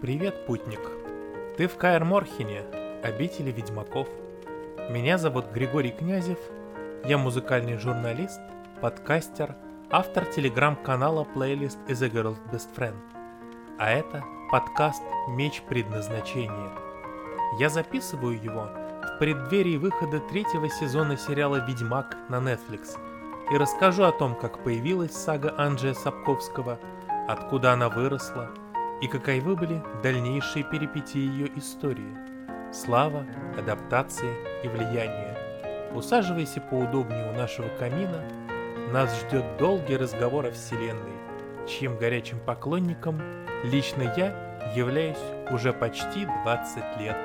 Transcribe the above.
Привет, путник. Ты в Каэр Морхене, обители ведьмаков. Меня зовут Григорий Князев, я музыкальный журналист, подкастер, автор телеграм-канала плейлист is a girl's best friend. А это подкаст «Меч предназначения». Я записываю его в преддверии выхода третьего сезона сериала «Ведьмак» на Netflix и расскажу о том, как появилась сага Анджея Сапковского, откуда она выросла и каковы были дальнейшие перипетии ее истории. Слава, адаптации и влияние. Усаживайся поудобнее у нашего камина. Нас ждет долгий разговор о Вселенной, чьим горячим поклонником лично я являюсь уже почти 20 лет.